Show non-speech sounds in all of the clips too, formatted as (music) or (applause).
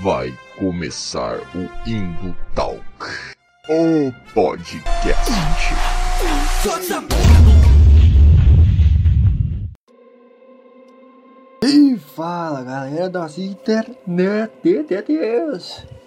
Vai começar o Indo Talk, o podcast. E fala galera da internet,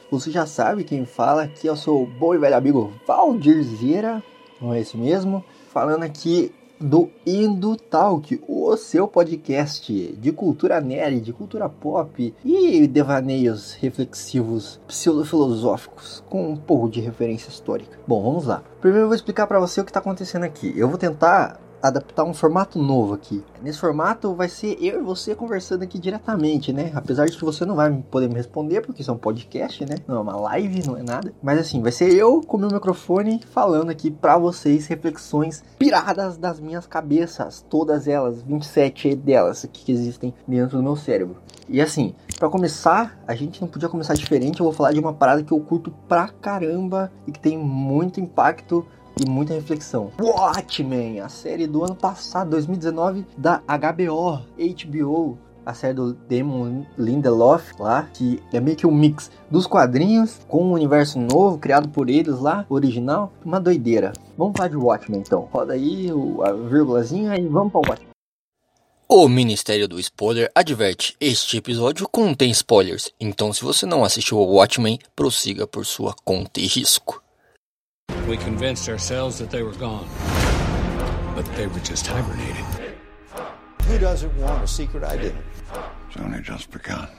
você já sabe quem fala aqui, eu sou o bom e velho amigo Valdir Zira, não é isso mesmo? Falando aqui do Indo Talk, o seu podcast de cultura nerd, de cultura pop e devaneios reflexivos pseudo-filosóficos com um pouco de referência histórica. Bom, vamos lá. Primeiro eu vou explicar para você o que está acontecendo aqui. Eu vou tentar adaptar um formato novo aqui. Nesse formato vai ser eu e você conversando aqui diretamente, né? Apesar de que você não vai poder me responder, porque isso é um podcast, né? Não é uma live, não é nada. Mas assim, vai ser eu com meu microfone falando aqui para vocês reflexões piradas das minhas cabeças, todas elas, 27 delas que existem dentro do meu cérebro. E assim, para começar, a gente não podia começar diferente, eu vou falar de uma parada que eu curto pra caramba e que tem muito impacto e muita reflexão. Watchmen, a série do ano passado, 2019, da HBO, HBO, a série do Damon Lindelof lá, que é meio que um mix dos quadrinhos com um universo novo criado por eles lá, original, uma doideira. Vamos falar de Watchmen então. Roda aí a vírgulazinha e vamos para o Watchmen. O Ministério do Spoiler adverte: este episódio contém spoilers, então se você não assistiu ao Watchmen, prossiga por sua conta e risco. We convinced ourselves that they were gone. But they were just hibernating. Who doesn't want a secret identity? It's only just begun.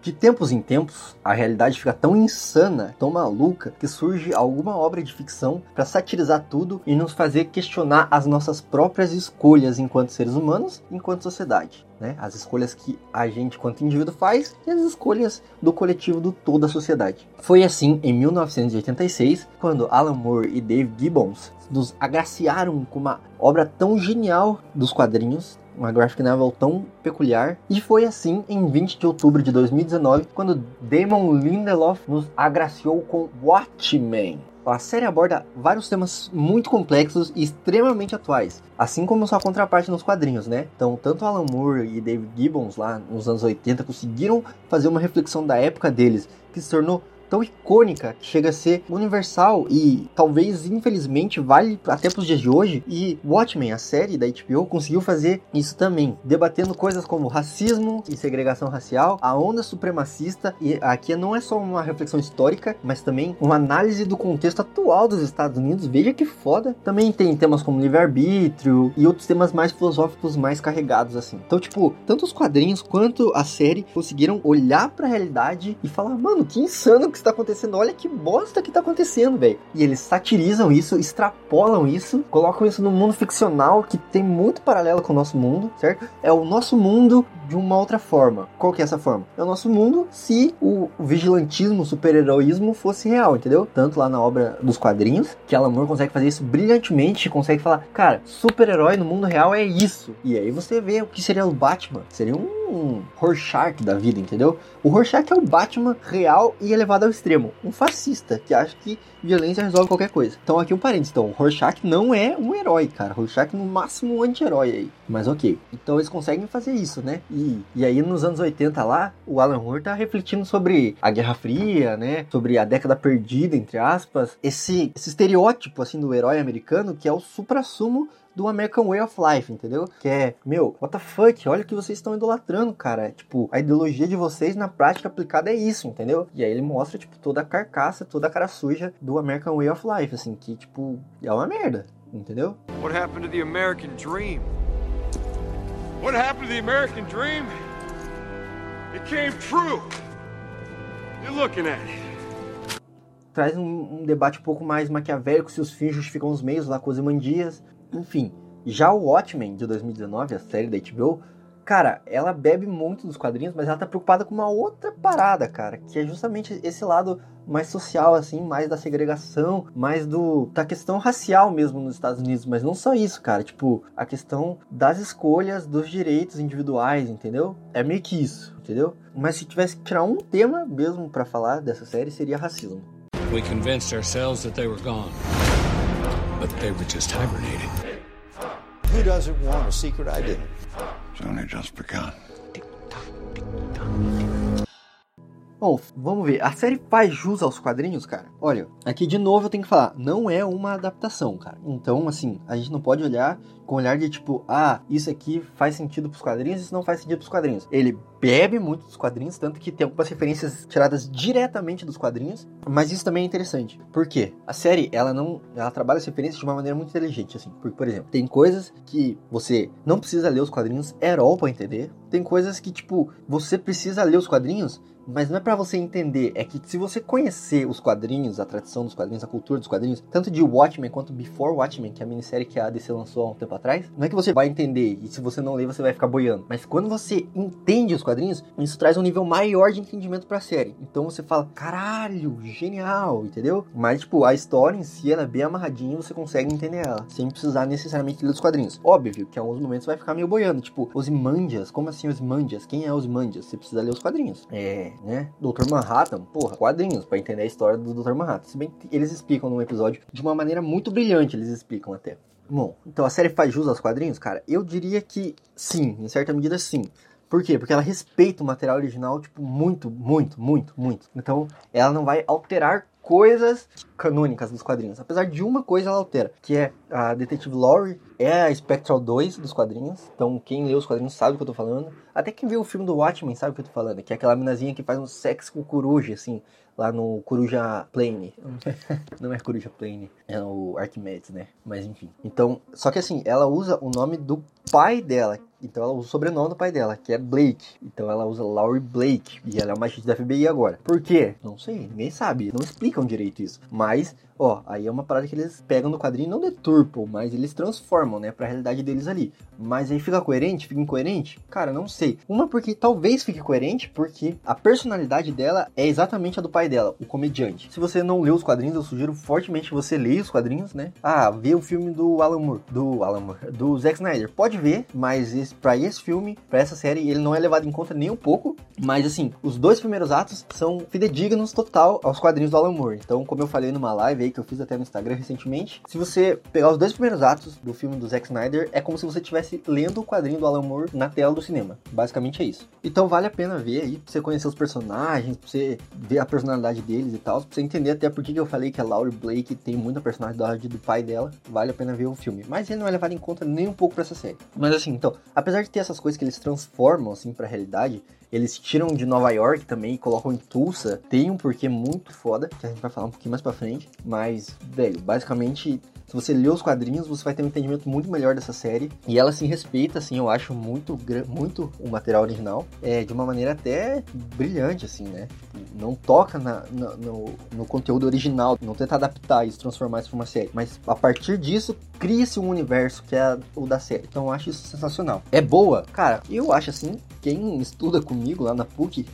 De tempos em tempos, a realidade fica tão insana, tão maluca, que surge alguma obra de ficção para satirizar tudo e nos fazer questionar as nossas próprias escolhas enquanto seres humanos, enquanto sociedade. Né? As escolhas que a gente, quanto indivíduo, faz e as escolhas do coletivo de toda a sociedade. Foi assim em 1986, quando Alan Moore e Dave Gibbons nos agraciaram com uma obra tão genial dos quadrinhos uma graphic novel tão peculiar. E foi assim em 20 de outubro de 2019, quando Damon Lindelof nos agraciou com Watchmen. A série aborda vários temas muito complexos e extremamente atuais, assim como sua contraparte nos quadrinhos, né? Então, tanto Alan Moore e David Gibbons lá nos anos 80 conseguiram fazer uma reflexão da época deles, que se tornou tão icônica que chega a ser universal e talvez infelizmente vale até para os dias de hoje. E Watchmen, a série da HBO, conseguiu fazer isso também, debatendo coisas como racismo e segregação racial, a onda supremacista e aqui não é só uma reflexão histórica, mas também uma análise do contexto atual dos Estados Unidos. Veja que foda. Também tem temas como livre-arbítrio e outros temas mais filosóficos mais carregados assim. Então, tipo, tanto os quadrinhos quanto a série conseguiram olhar para a realidade e falar, mano, que insano que que está acontecendo, olha que bosta que está acontecendo, velho. E eles satirizam isso, extrapolam isso, colocam isso no mundo ficcional que tem muito paralelo com o nosso mundo, certo? É o nosso mundo de uma outra forma. Qual que é essa forma? É o nosso mundo se o vigilantismo, o super-heroísmo fosse real, entendeu? Tanto lá na obra dos quadrinhos, que Alan Moore consegue fazer isso brilhantemente, consegue falar, cara, super-herói no mundo real é isso. E aí você vê o que seria o Batman. Seria um um Rorschach da vida, entendeu? O Rorschach é o Batman real e elevado ao extremo. Um fascista que acha que violência resolve qualquer coisa. Então aqui um parênteses. Então, o Rorschach não é um herói, cara. Rorschach no máximo um anti-herói aí. Mas ok. Então eles conseguem fazer isso, né? E, e aí nos anos 80 lá, o Alan Moore tá refletindo sobre a Guerra Fria, né? Sobre a década perdida, entre aspas. Esse, esse estereótipo, assim, do herói americano que é o supra-sumo do American Way of Life, entendeu? Que é, meu, what the fuck, olha o que vocês estão idolatrando, cara. Tipo, a ideologia de vocês na prática aplicada é isso, entendeu? E aí ele mostra, tipo, toda a carcaça, toda a cara suja do American Way of Life, assim, que, tipo, é uma merda, entendeu? What happened to the American dream? What happened to the American dream? It came true. You're looking at it. Traz um, um debate um pouco mais maquiavélico se os fins justificam os meios lá com os Imandias. Enfim, já o Watchmen de 2019, a série da HBO, cara, ela bebe muito dos quadrinhos, mas ela tá preocupada com uma outra parada, cara, que é justamente esse lado mais social, assim, mais da segregação, mais do da questão racial mesmo nos Estados Unidos, mas não só isso, cara, tipo, a questão das escolhas, dos direitos individuais, entendeu? É meio que isso, entendeu? Mas se tivesse que tirar um tema mesmo para falar dessa série, seria racismo. We convinced ourselves that they were gone. But they were just hibernating. Who doesn't want a secret identity? It's only just begun. Tick, tock, tick, tock. Bom, vamos ver. A série faz jus aos quadrinhos, cara? Olha, aqui de novo eu tenho que falar, não é uma adaptação, cara. Então, assim, a gente não pode olhar com olhar de tipo, ah, isso aqui faz sentido pros quadrinhos, isso não faz sentido pros quadrinhos. Ele bebe muito dos quadrinhos, tanto que tem algumas referências tiradas diretamente dos quadrinhos, mas isso também é interessante. Por quê? A série, ela não, ela trabalha as referências de uma maneira muito inteligente, assim. Porque, por exemplo, tem coisas que você não precisa ler os quadrinhos at all pra entender. Tem coisas que, tipo, você precisa ler os quadrinhos mas não é para você entender, é que se você conhecer os quadrinhos, a tradição dos quadrinhos, a cultura dos quadrinhos, tanto de Watchmen quanto Before Watchmen, que é a minissérie que a DC lançou há um tempo atrás, não é que você vai entender e se você não ler você vai ficar boiando, mas quando você entende os quadrinhos, isso traz um nível maior de entendimento para a série. Então você fala, caralho, genial, entendeu? Mas tipo, a história em si ela é bem amarradinha, você consegue entender ela, sem precisar necessariamente ler os quadrinhos. Óbvio que em alguns momentos vai ficar meio boiando, tipo, os Imandias, como assim os Imandias? Quem é os Imandias? Você precisa ler os quadrinhos. É, né? Dr. Manhattan, porra, quadrinhos para entender a história do Dr. Manhattan. Se bem que eles explicam num episódio de uma maneira muito brilhante, eles explicam até. Bom, então a série faz jus aos quadrinhos, cara? Eu diria que sim, em certa medida sim. Por quê? Porque ela respeita o material original, tipo, muito, muito, muito, muito. Então, ela não vai alterar coisas canônicas dos quadrinhos. Apesar de uma coisa ela altera, que é a Detetive Lori é a Spectral 2 dos quadrinhos. Então quem lê os quadrinhos sabe o que eu tô falando. Até quem vê o filme do Watchmen sabe o que eu tô falando, que é aquela minazinha que faz um sexo com coruja, assim, lá no Coruja Plane. (laughs) Não é Coruja Plane, é o Arquimedes, né? Mas enfim. Então, só que assim, ela usa o nome do pai dela. Então ela usa o sobrenome do pai dela, que é Blake. Então ela usa Laurie Blake. E ela é uma agente da FBI agora. Por quê? Não sei, ninguém sabe. Não explicam direito isso. Mas Ó, aí é uma parada que eles pegam no quadrinho, não deturpam, mas eles transformam, né, pra realidade deles ali. Mas aí fica coerente? Fica incoerente? Cara, não sei. Uma porque talvez fique coerente, porque a personalidade dela é exatamente a do pai dela, o comediante. Se você não leu os quadrinhos, eu sugiro fortemente que você leia os quadrinhos, né? Ah, vê o filme do Alan Moore, do Alan Moore, do Zack Snyder. Pode ver, mas esse, pra esse filme, pra essa série, ele não é levado em conta nem um pouco. Mas assim, os dois primeiros atos são fidedignos total aos quadrinhos do Alan Moore. Então, como eu falei numa live aí que eu fiz até no Instagram recentemente, se você pegar os dois primeiros atos do filme do Zack Snyder, é como se você estivesse lendo o quadrinho do Alan Moore na tela do cinema. Basicamente é isso. Então vale a pena ver aí, pra você conhecer os personagens, pra você ver a personalidade deles e tal, pra você entender até por que eu falei que a Laurie Blake tem muita personalidade do pai dela, vale a pena ver o filme. Mas ele não é levado em conta nem um pouco pra essa série. Mas assim, então, apesar de ter essas coisas que eles transformam assim pra realidade, eles tiram de Nova York também e colocam em Tulsa. Tem um porquê muito foda, que a gente vai falar um pouquinho mais pra frente. Mas, velho, basicamente, se você lê os quadrinhos, você vai ter um entendimento muito melhor dessa série. E ela se respeita, assim, eu acho muito, muito o material original. É, de uma maneira até brilhante, assim, né? Não toca na, na, no, no conteúdo original, não tenta adaptar isso, transformar isso pra uma série. Mas a partir disso, cria-se um universo que é o da série. Então eu acho isso sensacional. É boa? Cara, eu acho assim, quem estuda comigo lá na PUC,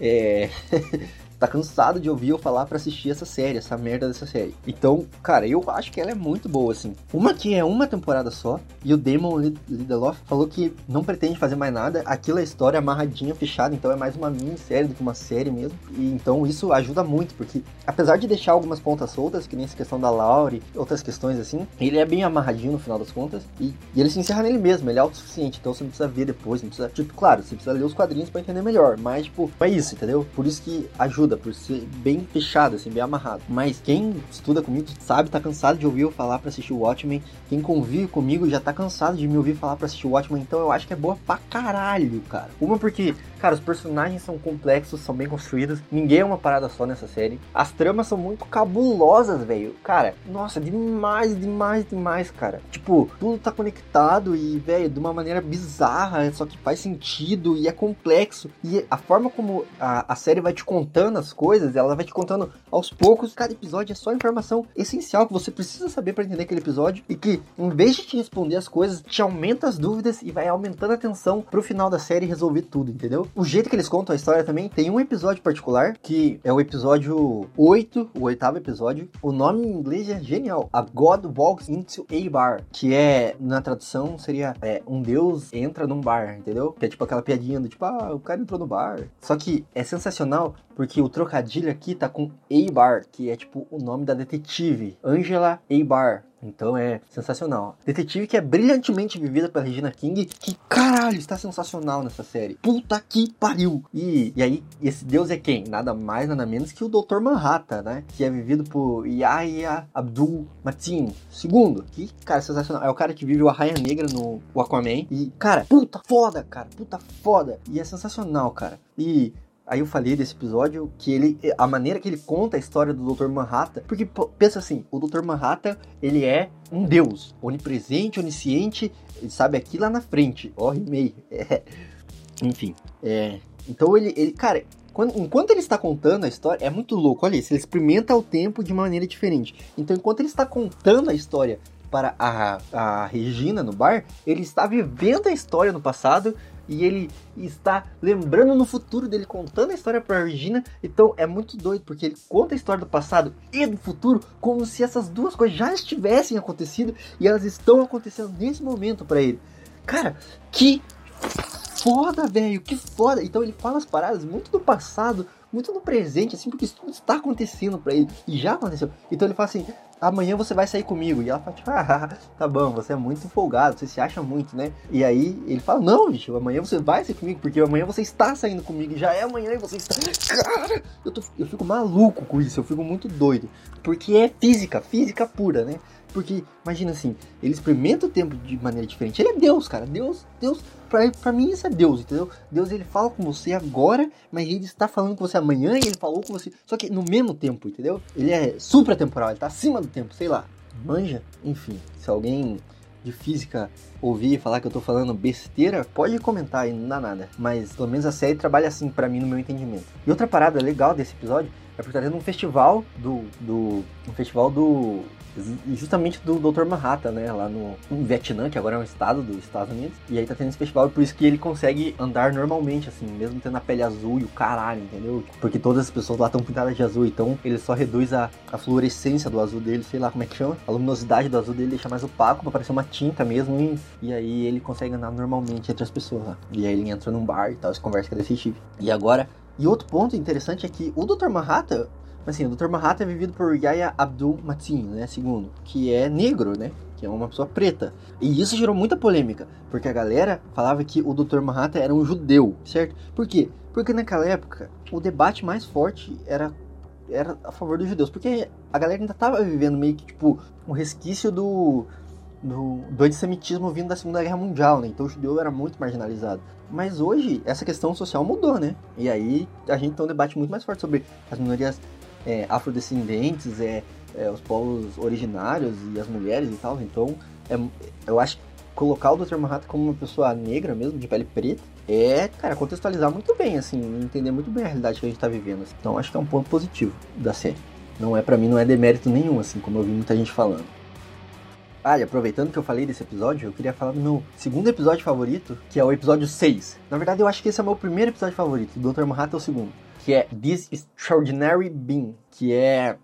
é. (laughs) tá cansado de ouvir eu falar para assistir essa série, essa merda dessa série. Então, cara, eu acho que ela é muito boa, assim. Uma que é uma temporada só, e o Damon Lindelof falou que não pretende fazer mais nada, aquilo é história amarradinha, fechada, então é mais uma minissérie do que uma série mesmo. E então isso ajuda muito, porque apesar de deixar algumas pontas soltas, que nem essa questão da Laurie, outras questões assim, ele é bem amarradinho no final das contas, e, e ele se encerra nele mesmo, ele é autossuficiente, então você não precisa ver depois, não precisa. Tipo, claro, você precisa ler os quadrinhos para entender melhor, mas, tipo, é isso, entendeu? Por isso que ajuda por ser bem fechado, assim, bem amarrado. Mas quem estuda comigo sabe, tá cansado de ouvir eu falar para assistir o Watchmen. Quem convive comigo já tá cansado de me ouvir falar para assistir o Watchmen, então eu acho que é boa pra caralho, cara. Uma porque, cara, os personagens são complexos, são bem construídos, ninguém é uma parada só nessa série. As tramas são muito cabulosas, velho. Cara, nossa, demais, demais, demais, cara. Tipo, tudo tá conectado e, velho, de uma maneira bizarra, só que faz sentido e é complexo. E a forma como a, a série vai te contando as coisas, ela vai te contando aos poucos. Cada episódio é só informação essencial que você precisa saber para entender aquele episódio e que, em vez de te responder as coisas, te aumenta as dúvidas e vai aumentando a tensão pro final da série resolver tudo, entendeu? O jeito que eles contam a história também tem um episódio particular que é o episódio 8, o oitavo episódio. O nome em inglês é genial: A God Walks into a Bar, que é, na tradução, seria é, um deus entra num bar, entendeu? Que é tipo aquela piadinha do tipo, ah, o cara entrou no bar. Só que é sensacional porque o trocadilho aqui tá com Eibar, que é tipo o nome da detetive. Angela Eibar. Então é sensacional. Detetive que é brilhantemente vivida pela Regina King, que caralho, está sensacional nessa série. Puta que pariu. E, e aí, esse deus é quem? Nada mais, nada menos que o Dr. Manhattan, né? Que é vivido por Yahya Abdul Mateen II. Que, cara, sensacional. É o cara que vive o Arraia Negra no Aquaman. E, cara, puta foda, cara. Puta foda. E é sensacional, cara. E Aí eu falei desse episódio que ele, a maneira que ele conta a história do Dr. Manhattan, porque pensa assim, o Dr. Manhattan, ele é um deus, onipresente, onisciente, ele sabe aqui lá na frente, ó, rimei. (laughs) É. Enfim, é, então ele, ele cara, quando, enquanto ele está contando a história, é muito louco, olha isso, ele experimenta o tempo de maneira diferente. Então enquanto ele está contando a história para a, a Regina no bar, ele está vivendo a história no passado e ele está lembrando no futuro dele contando a história para Regina. Então é muito doido porque ele conta a história do passado e do futuro como se essas duas coisas já estivessem acontecido e elas estão acontecendo nesse momento para ele. Cara, que foda, velho, que foda. Então ele fala as paradas muito do passado, muito no presente, assim, porque isso tudo está acontecendo para ele e já aconteceu. Então ele fala assim: amanhã você vai sair comigo. E ela fala, tipo, (laughs) ah, tá bom, você é muito folgado, você se acha muito, né? E aí ele fala, não, bicho, amanhã você vai sair comigo, porque amanhã você está saindo comigo, já é amanhã e você está. Cara, eu, tô, eu fico maluco com isso, eu fico muito doido. Porque é física, física pura, né? Porque, imagina assim, ele experimenta o tempo de maneira diferente. Ele é Deus, cara. Deus, Deus, pra, pra mim isso é Deus, entendeu? Deus, ele fala com você agora, mas ele está falando com você amanhã e ele falou com você. Só que no mesmo tempo, entendeu? Ele é supratemporal, ele tá acima do tempo, sei lá. Manja? Enfim, se alguém de física ouvir falar que eu tô falando besteira, pode comentar aí, não dá nada. Mas pelo menos a série trabalha assim para mim no meu entendimento. E outra parada legal desse episódio é porque tá tendo um festival do. do um festival do justamente do Dr. Manhattan, né? Lá no, Vietnã, que agora é um estado dos Estados Unidos. E aí tá tendo esse festival, por isso que ele consegue andar normalmente, assim, mesmo tendo a pele azul e o caralho, entendeu? Porque todas as pessoas lá estão pintadas de azul, então ele só reduz a, a fluorescência do azul dele, sei lá como é que chama. A luminosidade do azul dele deixa mais opaco pra parecer uma tinta mesmo. E, e aí ele consegue andar normalmente entre as pessoas lá. E aí ele entra num bar e tal, se conversa com a detetive. E agora. E outro ponto interessante é que o Dr. Manhattan, Assim, o Dr. Manhattan é vivido por Yahya Abdul Mateen, né, segundo, que é negro, né, que é uma pessoa preta. E isso gerou muita polêmica, porque a galera falava que o Dr. Manhattan era um judeu, certo? Por quê? Porque naquela época, o debate mais forte era era a favor dos judeus, porque a galera ainda tava vivendo meio que, tipo, um resquício do do, do antissemitismo vindo da Segunda Guerra Mundial, né? Então o judeu era muito marginalizado. Mas hoje essa questão social mudou, né? E aí a gente tem um debate muito mais forte sobre as minorias é, afrodescendentes, é, é, os povos originários e as mulheres e tal. Então, é, eu acho que colocar o Dr. Manhattan como uma pessoa negra mesmo, de pele preta, é, cara, contextualizar muito bem, assim, entender muito bem a realidade que a gente tá vivendo. Assim. Então, acho que é um ponto positivo da série. Não é, para mim, não é demérito nenhum, assim, como eu vi muita gente falando. Ah, e aproveitando que eu falei desse episódio, eu queria falar do meu segundo episódio favorito, que é o episódio 6. Na verdade, eu acho que esse é o meu primeiro episódio favorito, o Dr. Manhattan é o segundo que é This Extraordinary Being, que é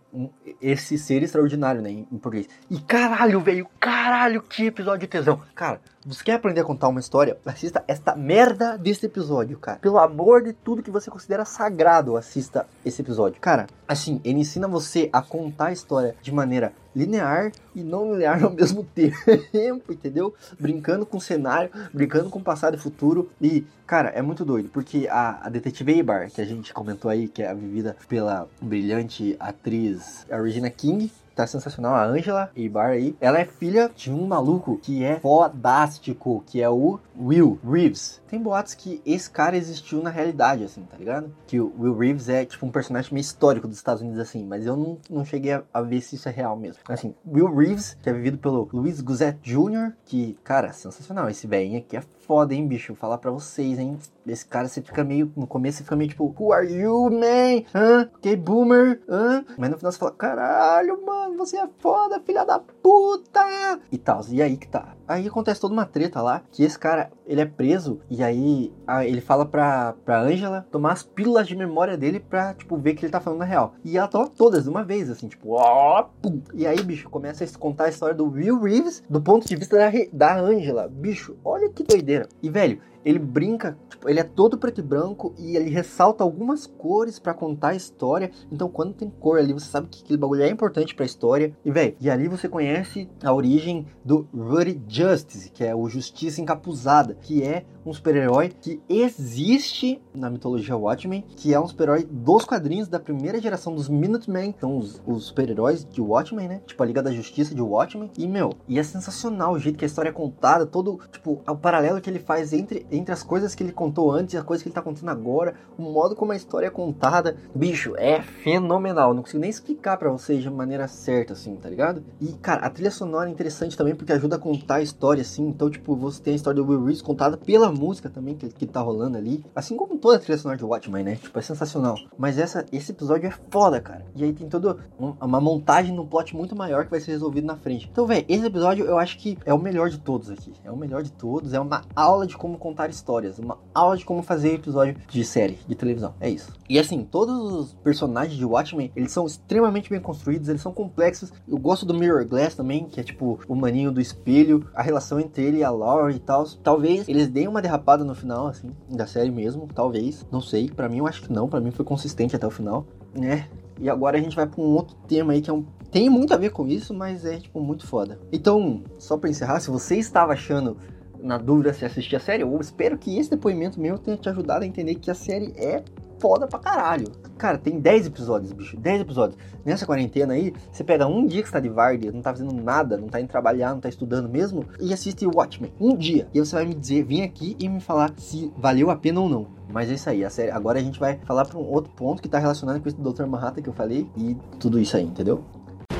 esse ser extraordinário, né, em, em português. E caralho, velho, caralho, que episódio de tesão. Cara, você quer aprender a contar uma história? Assista esta merda desse episódio, cara. Pelo amor de tudo que você considera sagrado, assista esse episódio. Cara, assim, ele ensina você a contar a história de maneira linear e não linear ao mesmo (laughs) tempo, entendeu? Brincando com o cenário, brincando com o passado e futuro. E, cara, é muito doido, porque a, a detetive Eibar, que a gente comentou aí, que é vivida pela brilhante atriz a Regina King, tá sensacional, a Angela Eibar aí. Ela é filha de um maluco que é fodástico, que é o Will Reeves. Tem boatos que esse cara existiu na realidade, assim, tá ligado? Que o Will Reeves é, tipo, um personagem meio histórico dos Estados Unidos, assim, mas eu não, não cheguei a, a ver se isso é real mesmo. Assim, Will Reeves, que é vivido pelo Louis Gouzet Jr., que, cara, sensacional. Esse velhinho aqui é foda, hein, bicho? Vou falar pra vocês, hein? Esse cara, você fica meio. No começo, você fica meio tipo, Who are you, man? Hã? Ok, boomer? Hã? Mas no final você fala, caralho, mano, você é foda, filha da puta! E tal. E aí que tá. Aí acontece toda uma treta lá, que esse cara, ele é preso, e aí ele fala pra, pra Angela tomar as pílulas de memória dele pra, tipo, ver que ele tá falando a real. E ela toma todas de uma vez, assim, tipo, ó, pum. E aí, bicho, começa a contar a história do Will Reeves do ponto de vista da, da Angela. Bicho, olha que doideira. E, velho, ele brinca, tipo, ele é todo preto e branco e ele ressalta algumas cores para contar a história. Então, quando tem cor ali, você sabe que aquele bagulho é importante para a história. E, velho, e ali você conhece a origem do Rudy Justice, que é o Justiça Encapuzada, que é um super-herói que existe na mitologia Watchmen, que é um super-herói dos quadrinhos da primeira geração dos Minutemen, são os, os super-heróis de Watchmen, né? Tipo a Liga da Justiça de Watchmen. E, meu, e é sensacional o jeito que a história é contada, todo, tipo, o paralelo que ele faz entre, entre as coisas que ele contou antes e as coisas que ele tá contando agora, o modo como a história é contada. Bicho, é fenomenal. Não consigo nem explicar para vocês de maneira certa, assim, tá ligado? E, cara, a trilha sonora é interessante também porque ajuda a contar a história, assim. Então, tipo, você tem a história do Will Reese contada pela música também que, que tá rolando ali. Assim como toda a trilha sonora de Watchmen, né? Tipo, é sensacional. Mas essa, esse episódio é foda, cara. E aí tem toda uma montagem no plot muito maior que vai ser resolvido na frente. Então, velho, esse episódio eu acho que é o melhor de todos aqui. É o melhor de todos. É uma aula de como contar histórias. Uma aula de como fazer episódio de série, de televisão. É isso. E assim, todos os personagens de Watchmen, eles são extremamente bem construídos, eles são complexos. Eu gosto do Mirror Glass também, que é tipo o maninho do espelho, a relação entre ele e a Laura e tal. Talvez eles deem uma derrapada no final, assim, da série mesmo. Talvez. Não sei. para mim, eu acho que não. para mim foi consistente até o final. Né? E agora a gente vai para um outro tema aí que é um tem muito a ver com isso, mas é tipo muito foda. Então, só para encerrar, se você estava achando na dúvida se assistir a série, eu espero que esse depoimento meu tenha te ajudado a entender que a série é foda pra caralho. Cara, tem 10 episódios, bicho. 10 episódios. Nessa quarentena aí, você pega um dia que você tá de Vardy, não tá fazendo nada, não tá indo trabalhar, não tá estudando mesmo, e assiste Watchmen. Um dia. E você vai me dizer, vem aqui e me falar se valeu a pena ou não. Mas é isso aí, a série. Agora a gente vai falar pra um outro ponto que tá relacionado com esse do Dr. Manhattan que eu falei e tudo isso aí, entendeu?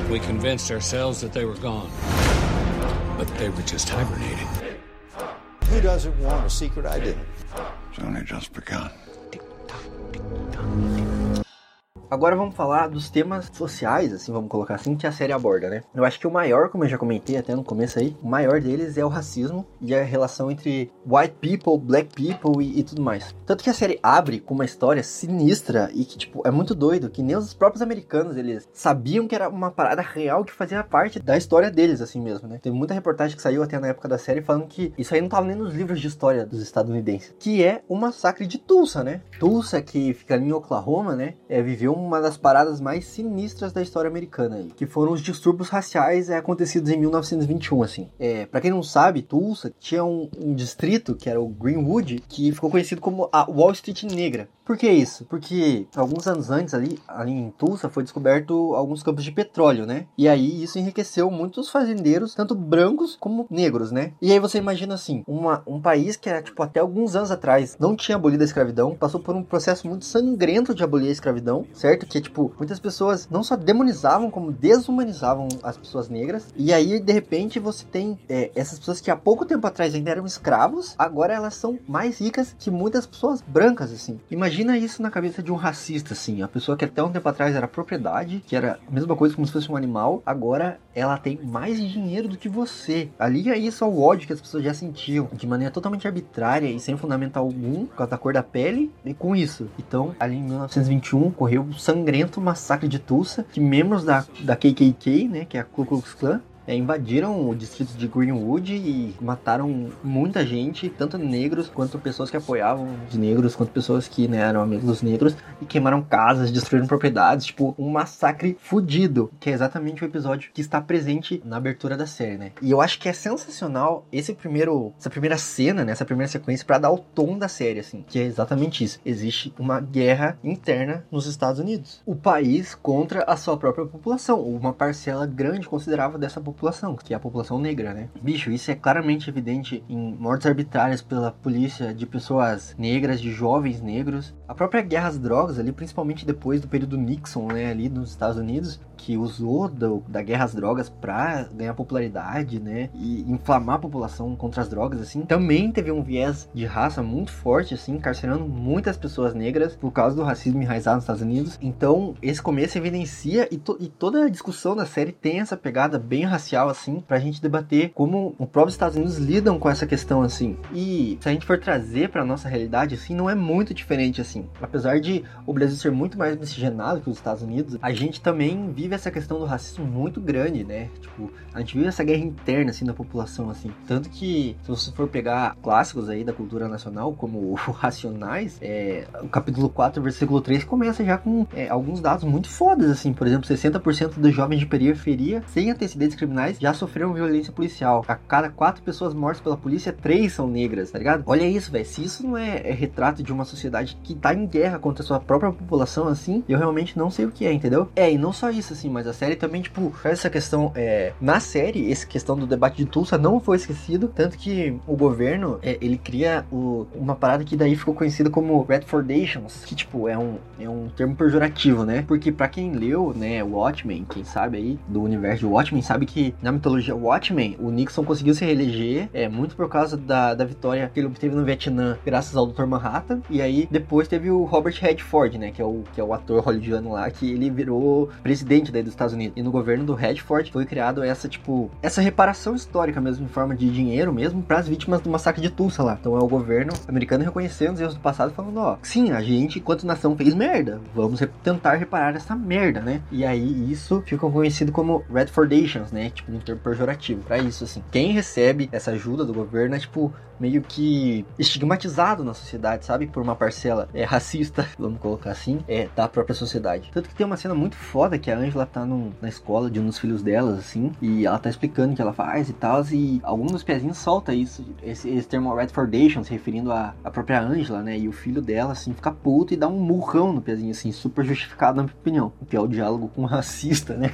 We convinced ourselves that they were gone. But they were just hibernating. Who doesn't want a secret identity? It's only just begun. Agora vamos falar dos temas sociais, assim, vamos colocar assim, que a série aborda, né? Eu acho que o maior, como eu já comentei até no começo aí, o maior deles é o racismo e a relação entre white people, black people e, e tudo mais. Tanto que a série abre com uma história sinistra e que, tipo, é muito doido, que nem os próprios americanos, eles sabiam que era uma parada real que fazia parte da história deles, assim mesmo, né? Teve muita reportagem que saiu até na época da série falando que isso aí não tava nem nos livros de história dos estadunidenses, que é o massacre de Tulsa, né? Tulsa, que fica ali em Oklahoma, né? É, viveu uma das paradas mais sinistras da história americana aí, que foram os distúrbios raciais é, acontecidos em 1921, assim. É, para quem não sabe, Tulsa tinha um, um, distrito que era o Greenwood, que ficou conhecido como a Wall Street Negra. Por que isso? Porque alguns anos antes ali, ali em Tulsa foi descoberto alguns campos de petróleo, né? E aí isso enriqueceu muitos fazendeiros, tanto brancos como negros, né? E aí você imagina assim, uma, um país que tipo até alguns anos atrás não tinha abolido a escravidão, passou por um processo muito sangrento de abolir a escravidão, certo? Que tipo, muitas pessoas não só demonizavam, como desumanizavam as pessoas negras. E aí, de repente, você tem é, essas pessoas que há pouco tempo atrás ainda eram escravos, agora elas são mais ricas que muitas pessoas brancas, assim. Imagina isso na cabeça de um racista, assim. A pessoa que até um tempo atrás era propriedade, que era a mesma coisa como se fosse um animal, agora ela tem mais dinheiro do que você. Ali é isso ao ódio que as pessoas já sentiam, de maneira totalmente arbitrária e sem fundamento algum, por causa da cor da pele, e com isso. Então, ali em 1921, ocorreu sangue sangrento massacre de Tulsa, que membros da, da KKK, né, que é a Ku Klux Klan, é, invadiram o distrito de Greenwood e mataram muita gente, tanto negros quanto pessoas que apoiavam os negros, quanto pessoas que né, eram amigos dos negros, e queimaram casas, destruíram propriedades, tipo, um massacre fudido, que é exatamente o episódio que está presente na abertura da série, né? E eu acho que é sensacional esse primeiro, essa primeira cena, né, essa primeira sequência para dar o tom da série, assim, que é exatamente isso. Existe uma guerra interna nos Estados Unidos. O país contra a sua própria população, uma parcela grande considerável dessa população população, que é a população negra, né? Bicho, isso é claramente evidente em mortes arbitrárias pela polícia de pessoas negras, de jovens negros. A própria guerra às drogas ali, principalmente depois do período Nixon, né, ali nos Estados Unidos, que usou do, da guerra às drogas para ganhar popularidade, né, e inflamar a população contra as drogas, assim, também teve um viés de raça muito forte, assim, encarcerando muitas pessoas negras por causa do racismo enraizado nos Estados Unidos. Então, esse começo evidencia e, to, e toda a discussão da série tem essa pegada bem racial, assim, pra gente debater como os próprios Estados Unidos lidam com essa questão, assim. E se a gente for trazer pra nossa realidade, assim, não é muito diferente, assim. Apesar de o Brasil ser muito mais miscigenado que os Estados Unidos, a gente também vive essa questão do racismo muito grande, né? Tipo, a gente vive essa guerra interna, assim, da população, assim. Tanto que, se você for pegar clássicos aí da cultura nacional, como o (laughs) Racionais, é, o capítulo 4, versículo 3, começa já com é, alguns dados muito fodas, assim. Por exemplo, 60% dos jovens de periferia sem antecedentes criminais já sofreram violência policial. A cada quatro pessoas mortas pela polícia, três são negras, tá ligado? Olha isso, velho. Se isso não é, é, retrato de uma sociedade que tá em guerra contra a sua própria população, assim, eu realmente não sei o que é, entendeu? É, e não só isso, assim, mas a série também, tipo, faz essa questão. É, na série, essa questão do debate de Tulsa não foi esquecido. Tanto que o governo, é, ele cria o, uma parada que daí ficou conhecida como Redfordations, que, tipo, é um, é um termo pejorativo, né? Porque para quem leu, né, Watchmen, quem sabe aí, do universo de Watchmen, sabe que na mitologia Watchmen, o Nixon conseguiu se reeleger, é, muito por causa da, da vitória que ele obteve no Vietnã, graças ao Dr. Manhattan. E aí, depois teve o Robert Redford, né, que é o, que é o ator hollywoodiano lá, que ele virou presidente daí dos Estados Unidos. E no governo do Redford foi criado essa, tipo, essa reparação histórica mesmo, em forma de dinheiro mesmo, para as vítimas do massacre de Tulsa lá. Então é o governo americano reconhecendo os erros do passado, falando, ó, sim, a gente, enquanto nação, fez merda. Vamos tentar reparar essa merda, né? E aí isso fica conhecido como Redfordations, né? Tipo, um termo pejorativo para isso, assim. Quem recebe essa ajuda do governo é, tipo, meio que estigmatizado na sociedade, sabe? Por uma parcela é, racista, (laughs) vamos colocar assim, é, da própria sociedade. Tanto que tem uma cena muito foda que a Angela tá num, na escola de um dos filhos delas, assim, e ela tá explicando o que ela faz e tal, e algum dos pezinhos solta isso, esse, esse termo Redfordation, se referindo à, à própria Angela, né? E o filho dela, assim, fica puto e dá um murrão no pezinho, assim, super justificado na minha opinião. Que é o diálogo com um (laughs) racista, né?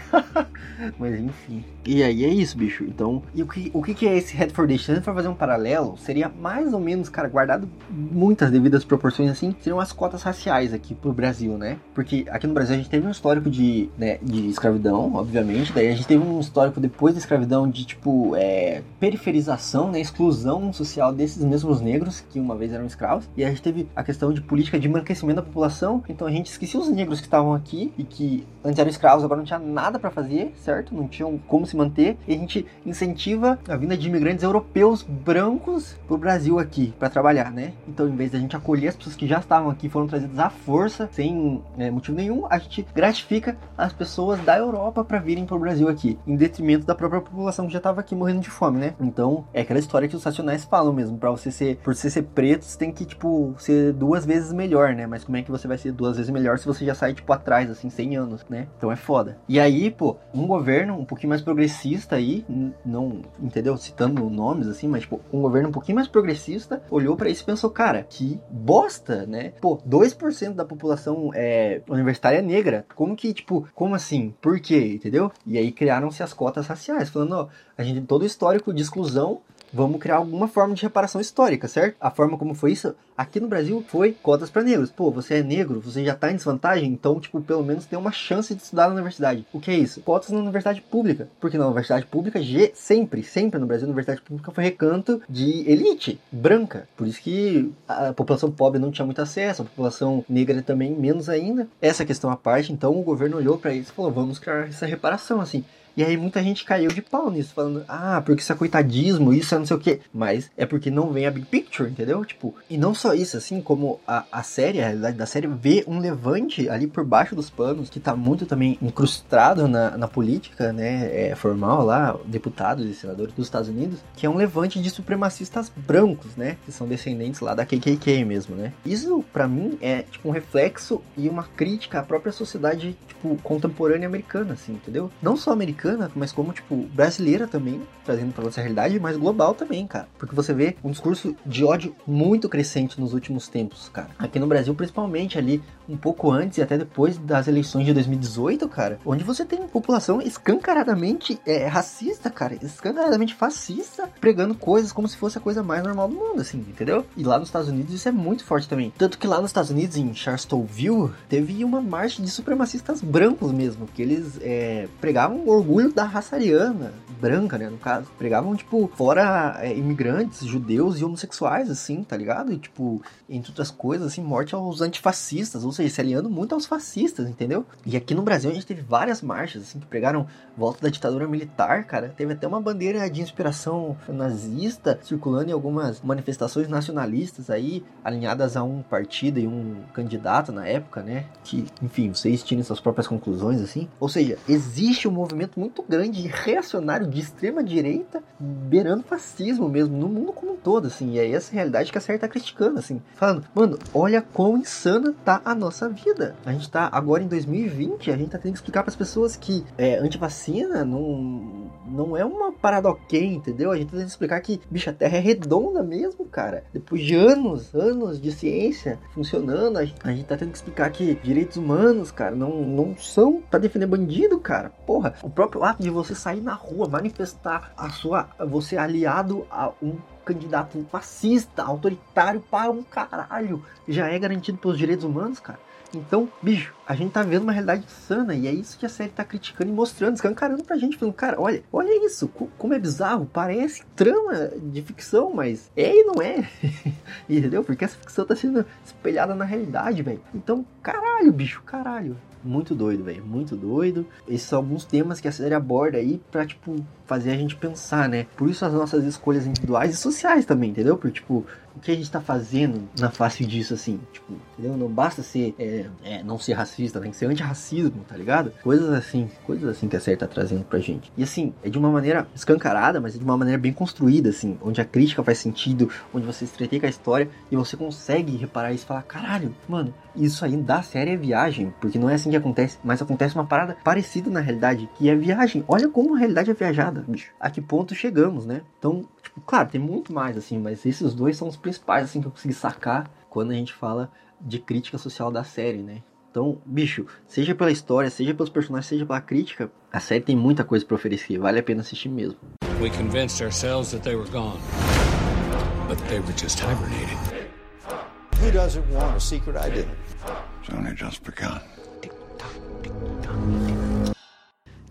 (laughs) Mas enfim. E aí é isso, bicho. Então, e o que, o que é esse Redfordation? Se a gente for fazer um paralelo, seria mais ou menos, cara, guardado muitas devidas proporções assim, seriam as cotas raciais aqui pro Brasil, né? Porque aqui no Brasil a gente teve um histórico de, né, de escravidão, obviamente, daí a gente teve um histórico depois da escravidão de, tipo, é, periferização, né, exclusão social desses mesmos negros que uma vez eram escravos, e a gente teve a questão de política de embranquecimento da população, então a gente esquecia os negros que estavam aqui e que antes eram escravos, agora não tinha nada para fazer, certo? Não tinham como se manter, e a gente incentiva a vinda de imigrantes europeus brancos pro Brasil aqui para trabalhar, né? Então, em vez da gente acolher as pessoas que já estavam aqui, foram trazidas à força, sem é, motivo nenhum, a gente gratifica as pessoas da Europa para virem pro Brasil aqui, em detrimento da própria população que já estava aqui morrendo de fome, né? Então, é aquela história que os racionais falam mesmo, para você ser, por você ser preto, você tem que tipo ser duas vezes melhor, né? Mas como é que você vai ser duas vezes melhor se você já sai tipo atrás assim, 100 anos, né? Então é foda. E aí, pô, um governo um pouquinho mais progressista aí, não, entendeu? Citando nomes assim, mas tipo, um governo um pouquinho mais progressista olhou para isso e pensou, cara, que bosta, né? Pô, 2% da população é, universitária negra. Como que, tipo, como assim? Por quê? Entendeu? E aí criaram-se as cotas raciais, falando, ó, a gente tem todo o histórico de exclusão vamos criar alguma forma de reparação histórica, certo? A forma como foi isso aqui no Brasil foi cotas para negros. Pô, você é negro, você já tá em desvantagem, então, tipo, pelo menos tem uma chance de estudar na universidade. O que é isso? Cotas na universidade pública. Porque na universidade pública, sempre, sempre no Brasil, a universidade pública foi recanto de elite branca. Por isso que a população pobre não tinha muito acesso, a população negra também menos ainda. Essa questão à parte, então o governo olhou para isso e falou: vamos criar essa reparação assim. E aí muita gente caiu de pau nisso, falando, ah, porque isso é coitadismo, isso é não sei o quê. Mas é porque não vem a big picture, entendeu? Tipo, e não só isso, assim, como a, a série, a realidade da série, vê um levante ali por baixo dos panos, que tá muito também incrustado na, na política, né, é, formal lá, deputados e senadores dos Estados Unidos, que é um levante de supremacistas brancos, né, que são descendentes lá da KKK mesmo, né. Isso, para mim, é, tipo, um reflexo e uma crítica à própria sociedade, tipo, contemporânea americana, assim, entendeu? Não só americana, americana, mas como, tipo, brasileira também, trazendo pra nossa realidade, mas global também, cara. Porque você vê um discurso de ódio muito crescente nos últimos tempos, cara. Aqui no Brasil, principalmente ali, um pouco antes e até depois das eleições de 2018, cara, onde você tem população escancaradamente é, racista, cara, escancaradamente fascista, pregando coisas como se fosse a coisa mais normal do mundo, assim, entendeu? E lá nos Estados Unidos isso é muito forte também. Tanto que lá nos Estados Unidos, em Charlottesville, teve uma marcha de supremacistas brancos mesmo, que eles é, pregavam orgulho orgulho da raça ariana, branca, né, no caso. Pregavam, tipo, fora é, imigrantes, judeus e homossexuais, assim, tá ligado? E, tipo, entre outras coisas, assim, morte aos antifascistas, ou seja, se aliando muito aos fascistas, entendeu? E aqui no Brasil a gente teve várias marchas, assim, que pregaram volta da ditadura militar, cara. Teve até uma bandeira de inspiração nazista circulando em algumas manifestações nacionalistas aí, alinhadas a um partido e um candidato na época, né? Que, enfim, vocês tirem suas próprias conclusões, assim. Ou seja, existe um movimento muito grande reacionário de extrema direita, beirando fascismo mesmo, no mundo como um todo, assim. E é essa realidade que a série tá criticando, assim. Falando, mano, olha quão insana tá a nossa vida. A gente tá agora em 2020, a gente tá tendo que explicar para as pessoas que é, antivacina não, não é uma parada ok, entendeu? A gente tá tendo que explicar que, bicho, a Terra é redonda mesmo, cara. Depois de anos, anos de ciência funcionando, a gente, a gente tá tendo que explicar que direitos humanos, cara, não, não são para defender bandido, cara. Porra, o próprio ato de você sair na rua, manifestar a sua, você aliado a um candidato fascista, autoritário para um caralho, já é garantido pelos direitos humanos, cara. Então, bicho, a gente tá vendo uma realidade insana e é isso que a série tá criticando e mostrando, escancarando pra gente, falando, cara, olha, olha isso, como é bizarro, parece trama de ficção, mas é e não é. (laughs) Entendeu? Porque essa ficção tá sendo espelhada na realidade, velho. Então, caralho, bicho, caralho. Muito doido, velho. Muito doido. Esses são alguns temas que a série aborda aí pra, tipo, fazer a gente pensar, né? Por isso as nossas escolhas individuais e sociais também, entendeu? Porque, tipo, o que a gente tá fazendo na face disso, assim, tipo, entendeu? Não basta ser, é, é, não ser racista, tem que ser antirracismo, tá ligado? Coisas assim, coisas assim que a série tá trazendo pra gente. E assim, é de uma maneira escancarada, mas é de uma maneira bem construída, assim, onde a crítica faz sentido, onde você entreter com a história e você consegue reparar isso e falar, caralho, mano, isso aí da série é viagem, porque não é assim que acontece, mas acontece uma parada parecida na realidade, que é viagem. Olha como a realidade é viajada, bicho. A que ponto chegamos, né? Então, tipo, claro, tem muito mais, assim, mas esses dois são os principais, assim, que eu consegui sacar quando a gente fala de crítica social da série, né? Então, bicho, seja pela história, seja pelos personagens, seja pela crítica, a série tem muita coisa para oferecer, vale a pena assistir mesmo. We convinced ourselves that they were gone, but they were just hibernating. Who doesn't want a secret identity? It's only just begun.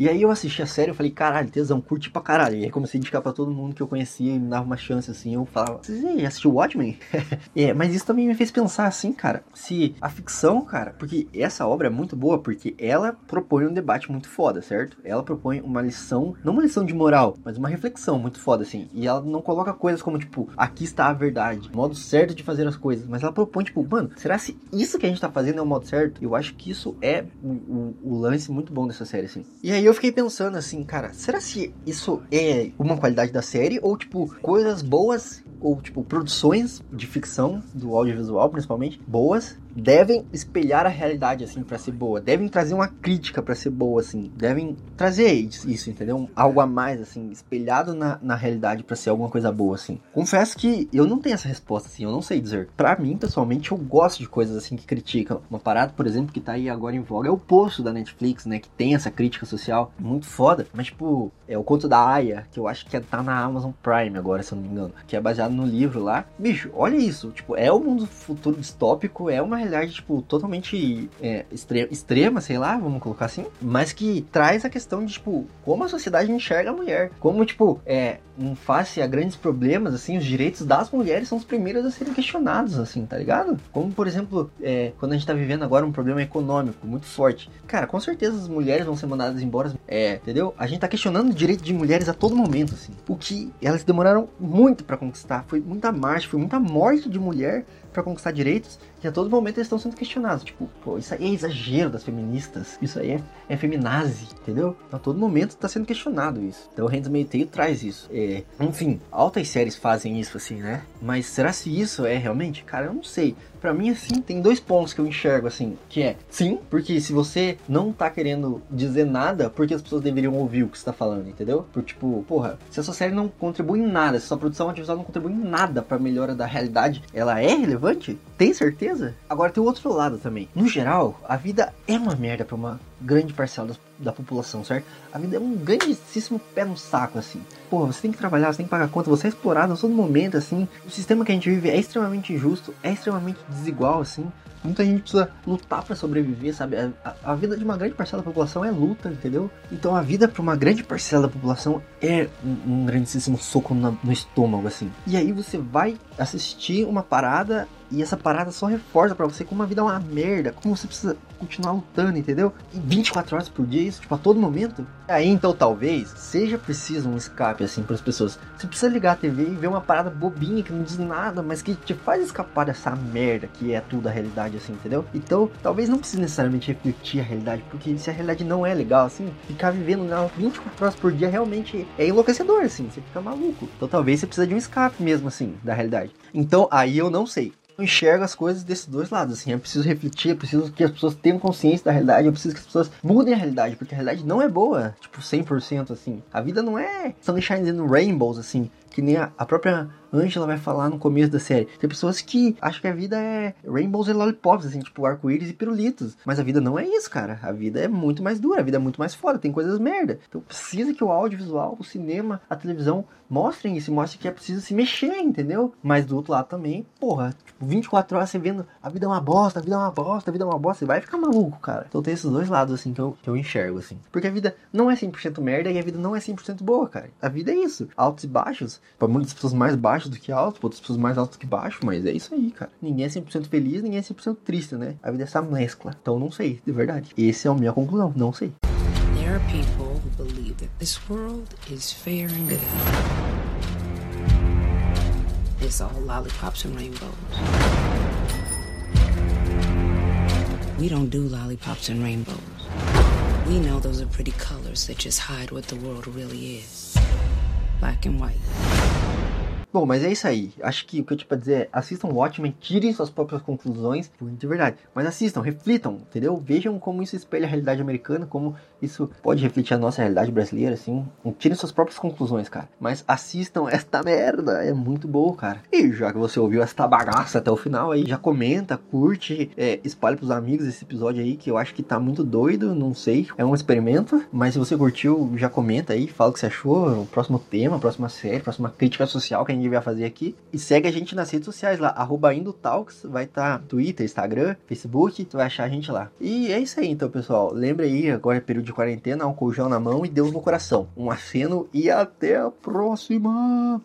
E aí eu assisti a série e falei, caralho, tesão, curte pra caralho. E aí comecei a indicar pra todo mundo que eu conhecia e me dava uma chance, assim. Eu falava, você assistiu Watchmen? (laughs) é, mas isso também me fez pensar, assim, cara, se a ficção, cara, porque essa obra é muito boa, porque ela propõe um debate muito foda, certo? Ela propõe uma lição, não uma lição de moral, mas uma reflexão muito foda, assim. E ela não coloca coisas como, tipo, aqui está a verdade, modo certo de fazer as coisas. Mas ela propõe, tipo, mano, será se isso que a gente tá fazendo é o modo certo? Eu acho que isso é o, o, o lance muito bom dessa série, assim. E aí eu fiquei pensando assim, cara, será se isso é uma qualidade da série ou tipo coisas boas ou tipo produções de ficção do audiovisual principalmente boas devem espelhar a realidade assim para ser boa, devem trazer uma crítica para ser boa assim, devem trazer isso, entendeu? Algo a mais assim, espelhado na, na realidade para ser alguma coisa boa assim. Confesso que eu não tenho essa resposta assim, eu não sei dizer. Para mim, pessoalmente, eu gosto de coisas assim que criticam. Uma parada, por exemplo, que tá aí agora em voga é o Poço da Netflix, né, que tem essa crítica social muito foda, mas tipo, é o conto da Aya, que eu acho que é, tá na Amazon Prime agora, se eu não me engano, que é baseado no livro lá. Bicho, olha isso, tipo, é o um mundo futuro distópico, é uma realidade, tipo, totalmente é, extrema, sei lá, vamos colocar assim, mas que traz a questão de, tipo, como a sociedade enxerga a mulher. Como, tipo, é, em face a grandes problemas, assim, os direitos das mulheres são os primeiros a serem questionados, assim, tá ligado? Como, por exemplo, é, quando a gente tá vivendo agora um problema econômico muito forte. Cara, com certeza as mulheres vão ser mandadas embora, é, entendeu? A gente tá questionando o direito de mulheres a todo momento, assim. O que elas demoraram muito para conquistar. Foi muita marcha, foi muita morte de mulher para conquistar direitos que a todo momento eles estão sendo questionados. Tipo, pô, isso aí é exagero das feministas. Isso aí é, é feminazi, entendeu? A todo momento está sendo questionado isso. Então o Handmaid's Tale traz isso. É, enfim, altas séries fazem isso assim, né? Mas será se isso é realmente? Cara, eu não sei. Para mim, assim, tem dois pontos que eu enxergo, assim, que é, sim, porque se você não tá querendo dizer nada, porque as pessoas deveriam ouvir o que você tá falando, entendeu? Por tipo, porra, se a sua série não contribui em nada, se a sua produção audiovisual não contribui em nada pra melhora da realidade, ela é relevante? Tem certeza? Agora tem o outro lado também. No geral, a vida é uma merda pra uma grande parcela da, da população, certo? A vida é um grandíssimo pé no saco, assim. Pô, você tem que trabalhar, você tem que pagar conta, você é explorado a todo momento, assim. O sistema que a gente vive é extremamente injusto, é extremamente desigual, assim. Muita gente precisa lutar para sobreviver, sabe? A, a, vida de uma grande parcela da população é luta, entendeu? Então a vida para uma grande parcela da população é um, um grandíssimo soco no estômago, assim. E aí você vai assistir uma parada e essa parada só reforça para você como a vida é uma merda, como você precisa continuar lutando, entendeu? E 24 horas por dia, isso, tipo, a todo momento. Aí então talvez seja preciso um escape assim para as pessoas. Você precisa ligar a TV e ver uma parada bobinha que não diz nada, mas que te faz escapar dessa merda que é tudo a realidade, assim, entendeu? Então talvez não precise necessariamente refletir a realidade, porque se a realidade não é legal, assim, ficar vivendo nela 24 horas por dia realmente é enlouquecedor, assim, você fica maluco. Então talvez você precisa de um escape mesmo, assim, da realidade. Então aí eu não sei enxergo as coisas desses dois lados, assim, eu preciso refletir, eu preciso que as pessoas tenham consciência da realidade, eu preciso que as pessoas mudem a realidade, porque a realidade não é boa, tipo, 100% assim. A vida não é sunshine and rainbows, assim, que nem a, a própria Angela vai falar no começo da série. Tem pessoas que acham que a vida é rainbows e lollipops, assim, tipo arco-íris e pirulitos. Mas a vida não é isso, cara. A vida é muito mais dura, a vida é muito mais foda, tem coisas merda. Então precisa que o audiovisual, o cinema, a televisão mostrem isso, mostrem que é preciso se mexer, entendeu? Mas do outro lado também, porra, tipo, 24 horas você vendo a vida é uma bosta, a vida é uma bosta, a vida é uma bosta, você vai ficar maluco, cara. Então tem esses dois lados, assim, que eu, que eu enxergo, assim. Porque a vida não é 100% merda e a vida não é 100% boa, cara. A vida é isso. Altos e baixos. Para muitas pessoas mais baixos do que para outras pessoas mais altos do que baixos, mas é isso aí, cara. Ninguém é 100% feliz, ninguém é 100% triste, né? A vida é essa mescla. Então não sei, de verdade. Essa é a minha conclusão, não sei. There are people who believe that this world is fair and good. It's all lollipops and rainbows. We don't do lollipops and rainbows. We know those are pretty colors that just hide what the world really is. Black and white. Bom, mas é isso aí. Acho que o que eu tinha pra dizer é assistam Watchmen, tirem suas próprias conclusões, de verdade. Mas assistam, reflitam, entendeu? Vejam como isso espelha a realidade americana, como isso pode refletir a nossa realidade brasileira, assim. Tirem suas próprias conclusões, cara. Mas assistam esta merda, é muito bom, cara. E já que você ouviu esta bagaça até o final aí, já comenta, curte, é, espalhe pros amigos esse episódio aí, que eu acho que tá muito doido, não sei. É um experimento, mas se você curtiu, já comenta aí, fala o que você achou, o próximo tema, a próxima série, próxima crítica social que a gente vai fazer aqui. E segue a gente nas redes sociais lá, arroba Indotalks, vai estar tá Twitter, Instagram, Facebook, você vai achar a gente lá. E é isso aí então, pessoal. Lembre aí, agora é período de quarentena, álcool gel na mão e Deus no coração. Um aceno e até a próxima!